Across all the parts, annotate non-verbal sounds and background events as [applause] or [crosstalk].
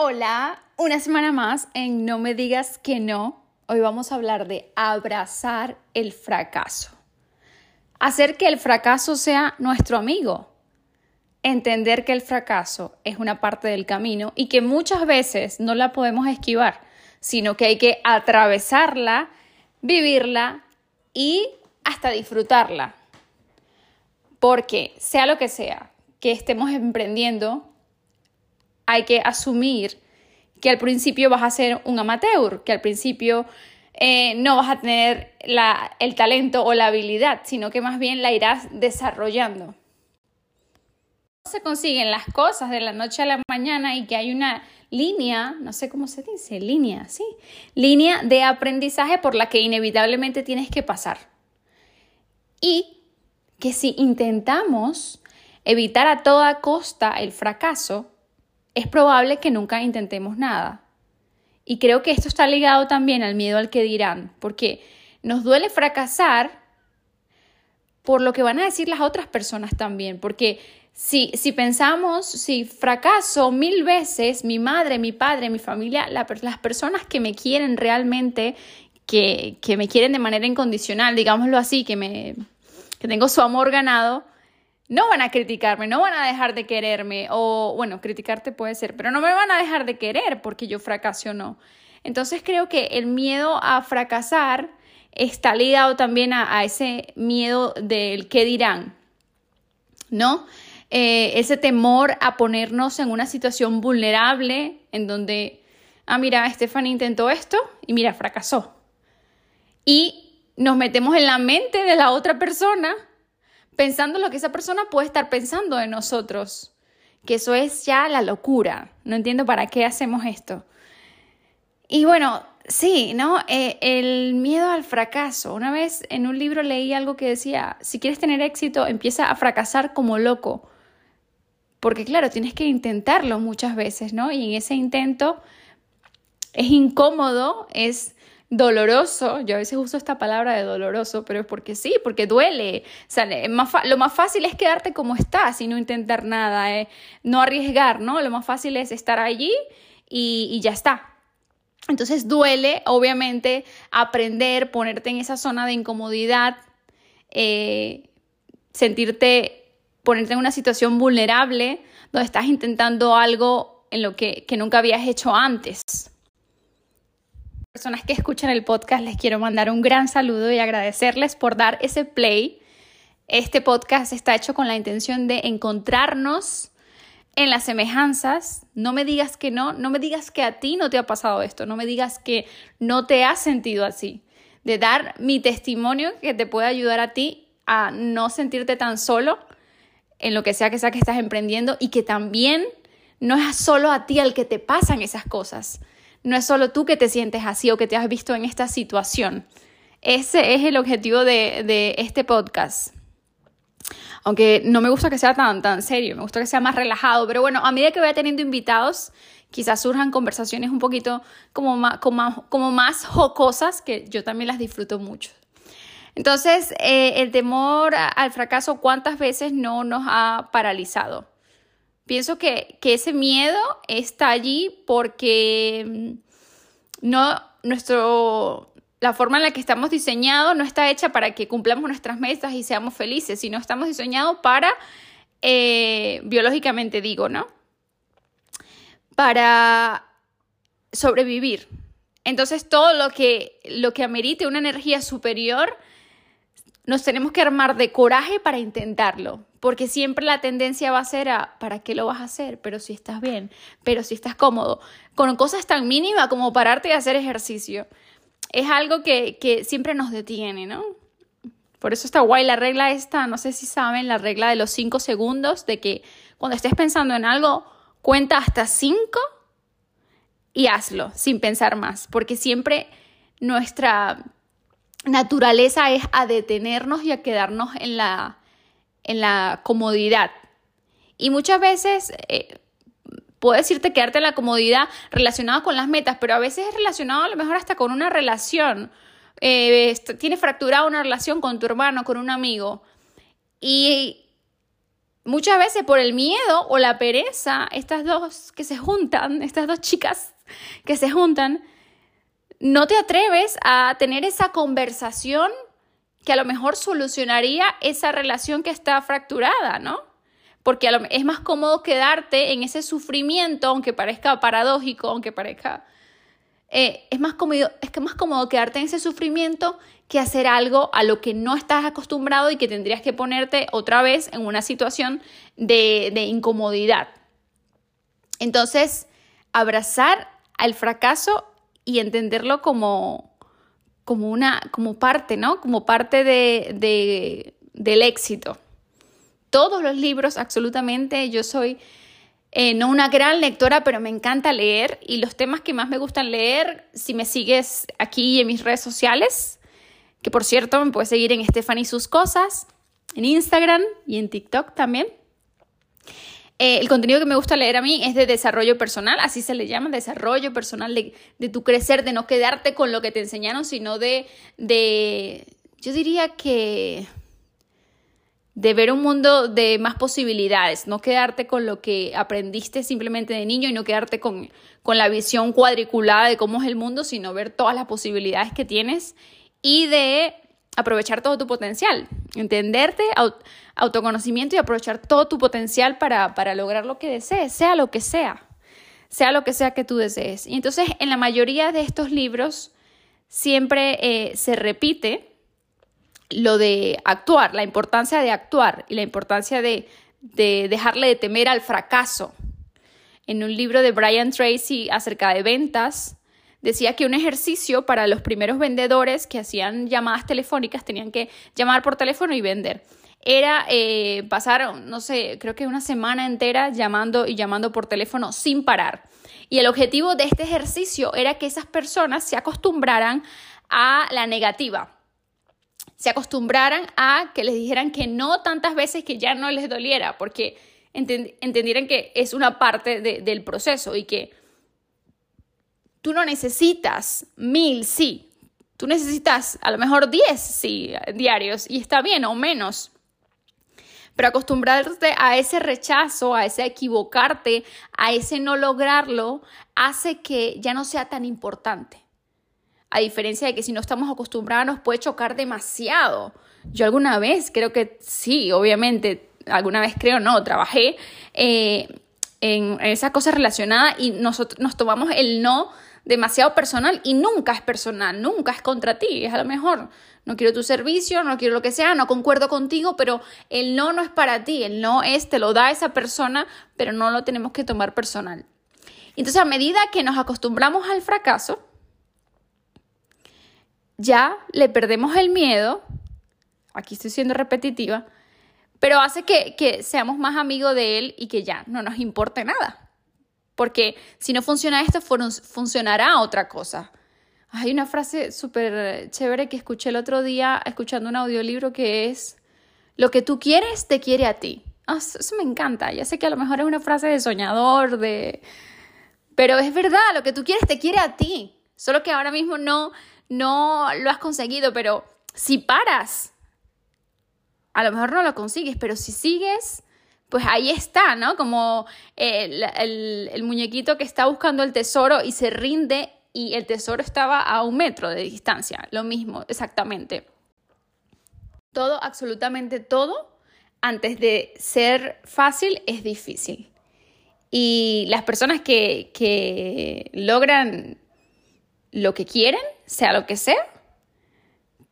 Hola, una semana más en No me digas que no. Hoy vamos a hablar de abrazar el fracaso. Hacer que el fracaso sea nuestro amigo. Entender que el fracaso es una parte del camino y que muchas veces no la podemos esquivar, sino que hay que atravesarla, vivirla y hasta disfrutarla. Porque sea lo que sea que estemos emprendiendo, hay que asumir que al principio vas a ser un amateur, que al principio eh, no vas a tener el talento o la habilidad, sino que más bien la irás desarrollando. No se consiguen las cosas de la noche a la mañana y que hay una línea, no sé cómo se dice, línea, sí, línea de aprendizaje por la que inevitablemente tienes que pasar. Y que si intentamos evitar a toda costa el fracaso, es probable que nunca intentemos nada. Y creo que esto está ligado también al miedo al que dirán, porque nos duele fracasar por lo que van a decir las otras personas también, porque si, si pensamos, si fracaso mil veces, mi madre, mi padre, mi familia, las personas que me quieren realmente, que, que me quieren de manera incondicional, digámoslo así, que, me, que tengo su amor ganado, no van a criticarme, no van a dejar de quererme, o bueno, criticarte puede ser, pero no me van a dejar de querer porque yo fracase o no. Entonces creo que el miedo a fracasar está ligado también a, ese miedo del qué dirán, ¿no? Eh, ese temor a ponernos en una situación vulnerable en donde, ah, mira, Stephanie intentó esto y mira, fracasó. Y nos metemos en la mente de la otra persona pensando lo que esa persona puede estar pensando de nosotros, que eso es ya la locura. No entiendo para qué hacemos esto. Y bueno, sí, ¿no? Eh, el miedo al fracaso. Una vez en un libro leí algo que decía, si quieres tener éxito, empieza a fracasar como loco. Porque claro, tienes que intentarlo muchas veces, ¿no? Y en ese intento es incómodo, es doloroso, yo a veces uso esta palabra de doloroso, pero es porque sí, porque duele. O sea, lo más fácil es quedarte como estás y no intentar nada, eh, no arriesgar, ¿no? Lo más fácil es estar allí y, ya está. Entonces duele, obviamente, aprender, ponerte en esa zona de incomodidad, eh, sentirte, ponerte en una situación vulnerable donde estás intentando algo en lo que, que nunca habías hecho antes personas que escuchan el podcast les quiero mandar un gran saludo y agradecerles por dar ese play. Este podcast está hecho con la intención de encontrarnos en las semejanzas. No me digas que no, no me digas que a ti no te ha pasado esto, no me digas que no te has sentido así. De dar mi testimonio que te puede ayudar a ti a no sentirte tan solo en lo que sea que sea que estás emprendiendo y que también no es solo a ti al que te pasan esas cosas no es solo tú que te sientes así o que te has visto en esta situación. Ese es el objetivo de, este podcast. Aunque no me gusta que sea tan, tan serio, me gusta que sea más relajado, pero bueno, a medida que vaya teniendo invitados, quizás surjan conversaciones un poquito como más, como, más jocosas, que yo también las disfruto mucho. Entonces, eh, el temor al fracaso, ¿cuántas veces no nos ha paralizado? Pienso que, ese miedo está allí porque mm, no, nuestro, la forma en la que estamos diseñados no está hecha para que cumplamos nuestras metas y seamos felices, sino estamos diseñados para, eh, biológicamente digo, ¿no? Para sobrevivir. Entonces todo lo que, lo que amerite una energía superior, nos tenemos que armar de coraje para intentarlo, porque siempre la tendencia va a ser a, ¿para qué lo vas a hacer? Pero si estás bien, pero si estás cómodo, con cosas tan mínimas como pararte y hacer ejercicio. Es algo que, que siempre nos detiene, ¿no? Por eso está guay la regla esta, no sé si saben, la regla de los cinco segundos, de que cuando estés pensando en algo, cuenta hasta cinco y hazlo sin pensar más, porque siempre nuestra naturaleza es a detenernos y a quedarnos en la, en la comodidad. Y muchas veces eh, puedes decirte quedarte en la comodidad relacionada con las metas, pero a veces es relacionado a lo mejor hasta con una relación. Eh, tienes fracturada una relación con tu hermano, con un amigo. Y muchas veces por el miedo o la pereza, estas dos que se juntan, estas dos chicas que se juntan, no te atreves a tener esa conversación que a lo mejor solucionaría esa relación que está fracturada, ¿no? Porque es más cómodo quedarte en ese sufrimiento, aunque parezca paradójico, aunque parezca... Eh, es, más cómodo, es que más cómodo quedarte en ese sufrimiento que hacer algo a lo que no estás acostumbrado y que tendrías que ponerte otra vez en una situación de, de incomodidad. Entonces, abrazar al fracaso y entenderlo como, como una, como parte, ¿no? Como parte de, de, del éxito. Todos los libros, absolutamente, yo soy eh, no una gran lectora, pero me encanta leer y los temas que más me gustan leer, si me sigues aquí en mis redes sociales, que por cierto me puedes seguir en Stephanie Sus Cosas, en Instagram y en TikTok también. Eh, el contenido que me gusta leer a mí es de desarrollo personal, así se le llama, desarrollo personal, de, de tu crecer, de no quedarte con lo que te enseñaron, sino de, de, yo diría que de ver un mundo de más posibilidades, no quedarte con lo que aprendiste simplemente de niño y no quedarte con, con la visión cuadriculada de cómo es el mundo, sino ver todas las posibilidades que tienes y de aprovechar todo tu potencial, entenderte, autoconocimiento y aprovechar todo tu potencial para, lograr lo que desees, sea lo que sea, sea lo que sea que tú desees. Y entonces en la mayoría de estos libros siempre eh, se repite lo de actuar, la importancia de actuar y la importancia de, de dejarle de temer al fracaso. En un libro de Brian Tracy acerca de ventas, decía que un ejercicio para los primeros vendedores que hacían llamadas telefónicas, tenían que llamar por teléfono y vender. Era eh, pasar, no sé, creo que una semana entera llamando y llamando por teléfono sin parar. Y el objetivo de este ejercicio era que esas personas se acostumbraran a la negativa, se acostumbraran a que les dijeran que no tantas veces que ya no les doliera, porque entendieran que es una parte del proceso y que Tú no necesitas mil sí. Tú necesitas a lo mejor diez sí diarios y está bien o menos. Pero acostumbrarte a ese rechazo, a ese equivocarte, a ese no lograrlo, hace que ya no sea tan importante. A diferencia de que si no estamos acostumbrados nos puede chocar demasiado. Yo alguna vez, creo que sí, obviamente, alguna vez creo no, trabajé eh, en esa cosa relacionada y nosotros nos tomamos el no demasiado personal y nunca es personal, nunca es contra ti, es a lo mejor no quiero tu servicio, no quiero lo que sea, no concuerdo contigo, pero el no no es para ti, el no es, te lo da esa persona, pero no lo tenemos que tomar personal. Entonces a medida que nos acostumbramos al fracaso, ya le perdemos el miedo, aquí estoy siendo repetitiva, pero hace que, que seamos más amigos de él y que ya no nos importe nada porque si no funciona esto, funcionará otra cosa. Hay una frase súper chévere que escuché el otro día escuchando un audiolibro que es, lo que tú quieres te quiere a ti. Ah, eso me encanta. Ya sé que a lo mejor es una frase de soñador, de... Pero es verdad, lo que tú quieres te quiere a ti. Solo que ahora mismo no, no lo has conseguido, pero si paras, a lo mejor no lo consigues, pero si sigues, pues ahí está, ¿no? Como el, el, muñequito que está buscando el tesoro y se rinde y el tesoro estaba a un metro de distancia, lo mismo, exactamente. Todo, absolutamente todo, antes de ser fácil, es difícil. Y las personas que, que logran lo que quieren, sea lo que sea,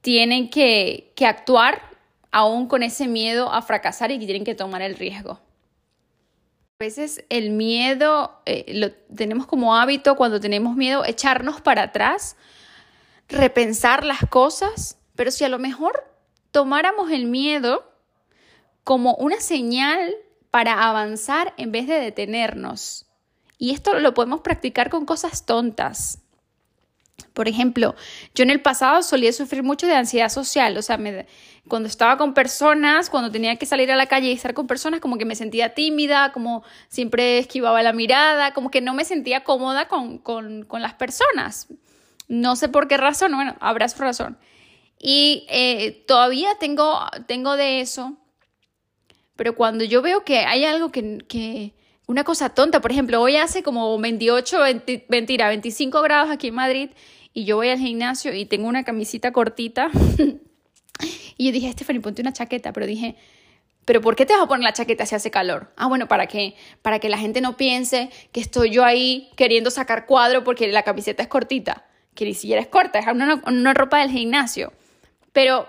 tienen que, que actuar aún con ese miedo a fracasar y que tienen que tomar el riesgo. A veces el miedo eh, lo tenemos como hábito cuando tenemos miedo echarnos para atrás, repensar las cosas, pero si a lo mejor tomáramos el miedo como una señal para avanzar en vez de detenernos. Y esto lo podemos practicar con cosas tontas. Por ejemplo, yo en el pasado solía sufrir mucho de ansiedad social, o sea, cuando estaba con personas, cuando tenía que salir a la calle y estar con personas, como que me sentía tímida, como siempre esquivaba la mirada, como que no me sentía cómoda con, las personas. No sé por qué razón, bueno, habrá su razón. Y eh, todavía tengo, tengo de eso, Pero cuando yo veo que hay algo que, que una cosa tonta, por ejemplo, hoy hace como 28, 20, mentira, 25 grados aquí en Madrid y yo voy al gimnasio y tengo una camisita cortita [laughs] y yo dije, Stephanie, ponte una chaqueta, pero dije, pero ¿por qué te vas a poner la chaqueta si hace calor? Ah, bueno, ¿para qué? Para que la gente no piense que estoy yo ahí queriendo sacar cuadro porque la camiseta es cortita, que ni siquiera es corta, es una, una ropa del gimnasio. Pero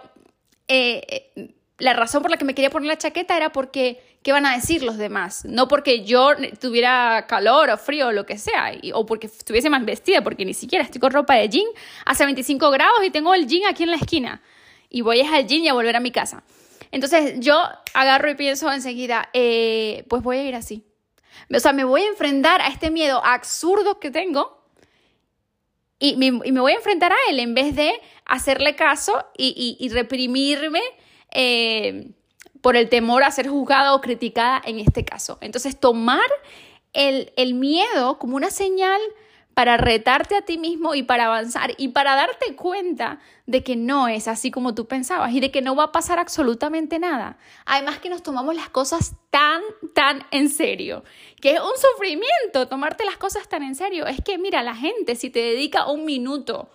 eh, eh, la razón por la que me quería poner la chaqueta era porque, ¿qué van a decir los demás? No porque yo tuviera calor o frío o lo que sea, o porque estuviese más vestida, porque ni siquiera estoy con ropa de jean, hace 25 grados y tengo el jean aquí en la esquina. Y voy a al jean y a volver a mi casa. Entonces yo agarro y pienso enseguida, eh, pues voy a ir así. O sea, me voy a enfrentar a este miedo absurdo que tengo y me, voy a enfrentar a él en vez de hacerle caso y, reprimirme eh, por el temor a ser juzgada o criticada en este caso. Entonces, tomar el, el miedo como una señal para retarte a ti mismo y para avanzar y para darte cuenta de que no es así como tú pensabas y de que no va a pasar absolutamente nada. Además que nos tomamos las cosas tan, tan en serio, que es un sufrimiento tomarte las cosas tan en serio. Es que mira, la gente si te dedica un minuto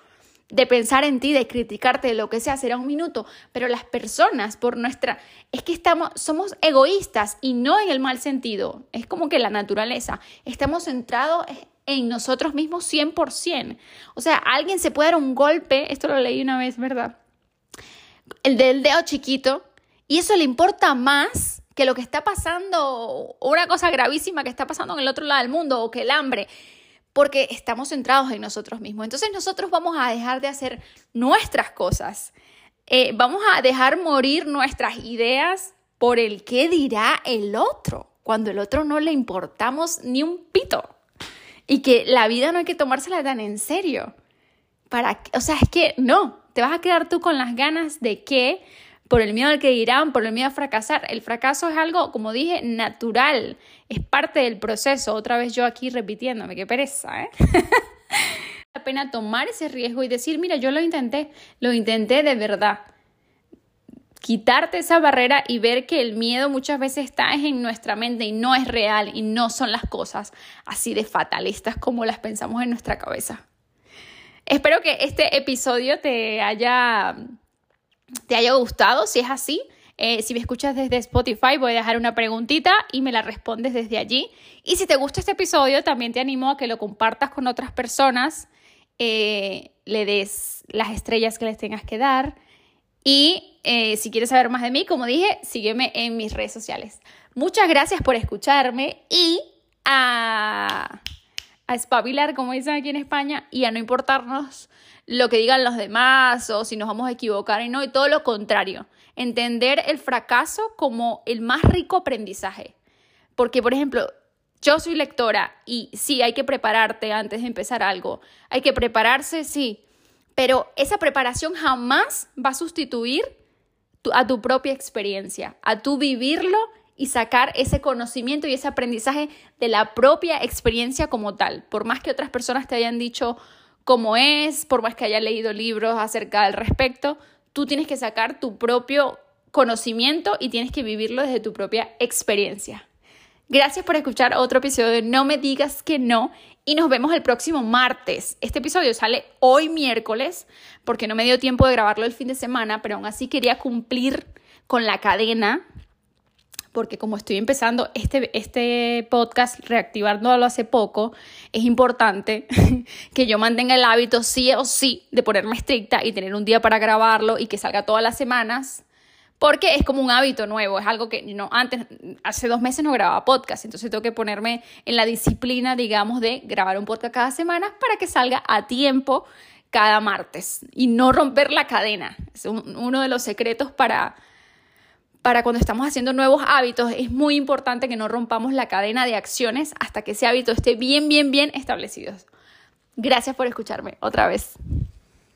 de pensar en ti, de criticarte, de lo que sea, será un minuto, pero las personas por nuestra es que estamos somos egoístas y no en el mal sentido. Es como que la naturaleza, estamos centrados en nosotros mismos 100%. O sea, alguien se puede dar un golpe, esto lo leí una vez, ¿verdad? El del dedo chiquito, y eso le importa más que lo que está pasando, una cosa gravísima que está pasando en el otro lado del mundo, o que el hambre, porque estamos centrados en nosotros mismos. Entonces nosotros vamos a dejar de hacer nuestras cosas, eh, vamos a dejar morir nuestras ideas por el qué dirá el otro, cuando el otro no le importamos ni un pito y que la vida no hay que tomársela tan en serio. Para, o sea, es que no, te vas a quedar tú con las ganas de que, por el miedo al que dirán, por el miedo a fracasar. El fracaso es algo, como dije, natural, es parte del proceso. Otra vez yo aquí repitiéndome, qué pereza, ¿eh? [laughs] la pena tomar ese riesgo y decir, mira, yo lo intenté, lo intenté de verdad quitarte esa barrera y ver que el miedo muchas veces está en nuestra mente y no es real y no son las cosas así de fatalistas como las pensamos en nuestra cabeza. Espero que este episodio te haya, te haya gustado, si es así. Eh, si me escuchas desde Spotify, voy a dejar una preguntita y me la respondes desde allí. Y si te gusta este episodio, también te animo a que lo compartas con otras personas, eh, le des las estrellas que les tengas que dar y eh, si quieres saber más de mí, como dije, sígueme en mis redes sociales. Muchas gracias por escucharme y a, a espabilar, como dicen aquí en España, y a no importarnos lo que digan los demás o si nos vamos a equivocar y no, y todo lo contrario. Entender el fracaso como el más rico aprendizaje. Porque, por ejemplo, yo soy lectora y sí, hay que prepararte antes de empezar algo. Hay que prepararse, sí, pero esa preparación jamás va a sustituir a tu propia experiencia, a tu vivirlo y sacar ese conocimiento y ese aprendizaje de la propia experiencia como tal. Por más que otras personas te hayan dicho cómo es, por más que hayas leído libros acerca del respecto, tú tienes que sacar tu propio conocimiento y tienes que vivirlo desde tu propia experiencia. Gracias por escuchar otro episodio de No me digas que no y nos vemos el próximo martes. Este episodio sale hoy miércoles porque no me dio tiempo de grabarlo el fin de semana, pero aún así quería cumplir con la cadena porque como estoy empezando este, este podcast reactivándolo hace poco, es importante [laughs] que yo mantenga el hábito sí o sí de ponerme estricta y tener un día para grabarlo y que salga todas las semanas porque es como un hábito nuevo, es algo que no antes, hace dos meses no grababa podcast, entonces tengo que ponerme en la disciplina, digamos, de grabar un podcast cada semana para que salga a tiempo cada martes y no romper la cadena. Es uno de los secretos para, para cuando estamos haciendo nuevos hábitos. Es muy importante que no rompamos la cadena de acciones hasta que ese hábito esté bien, bien, bien establecido. Gracias por escucharme otra vez.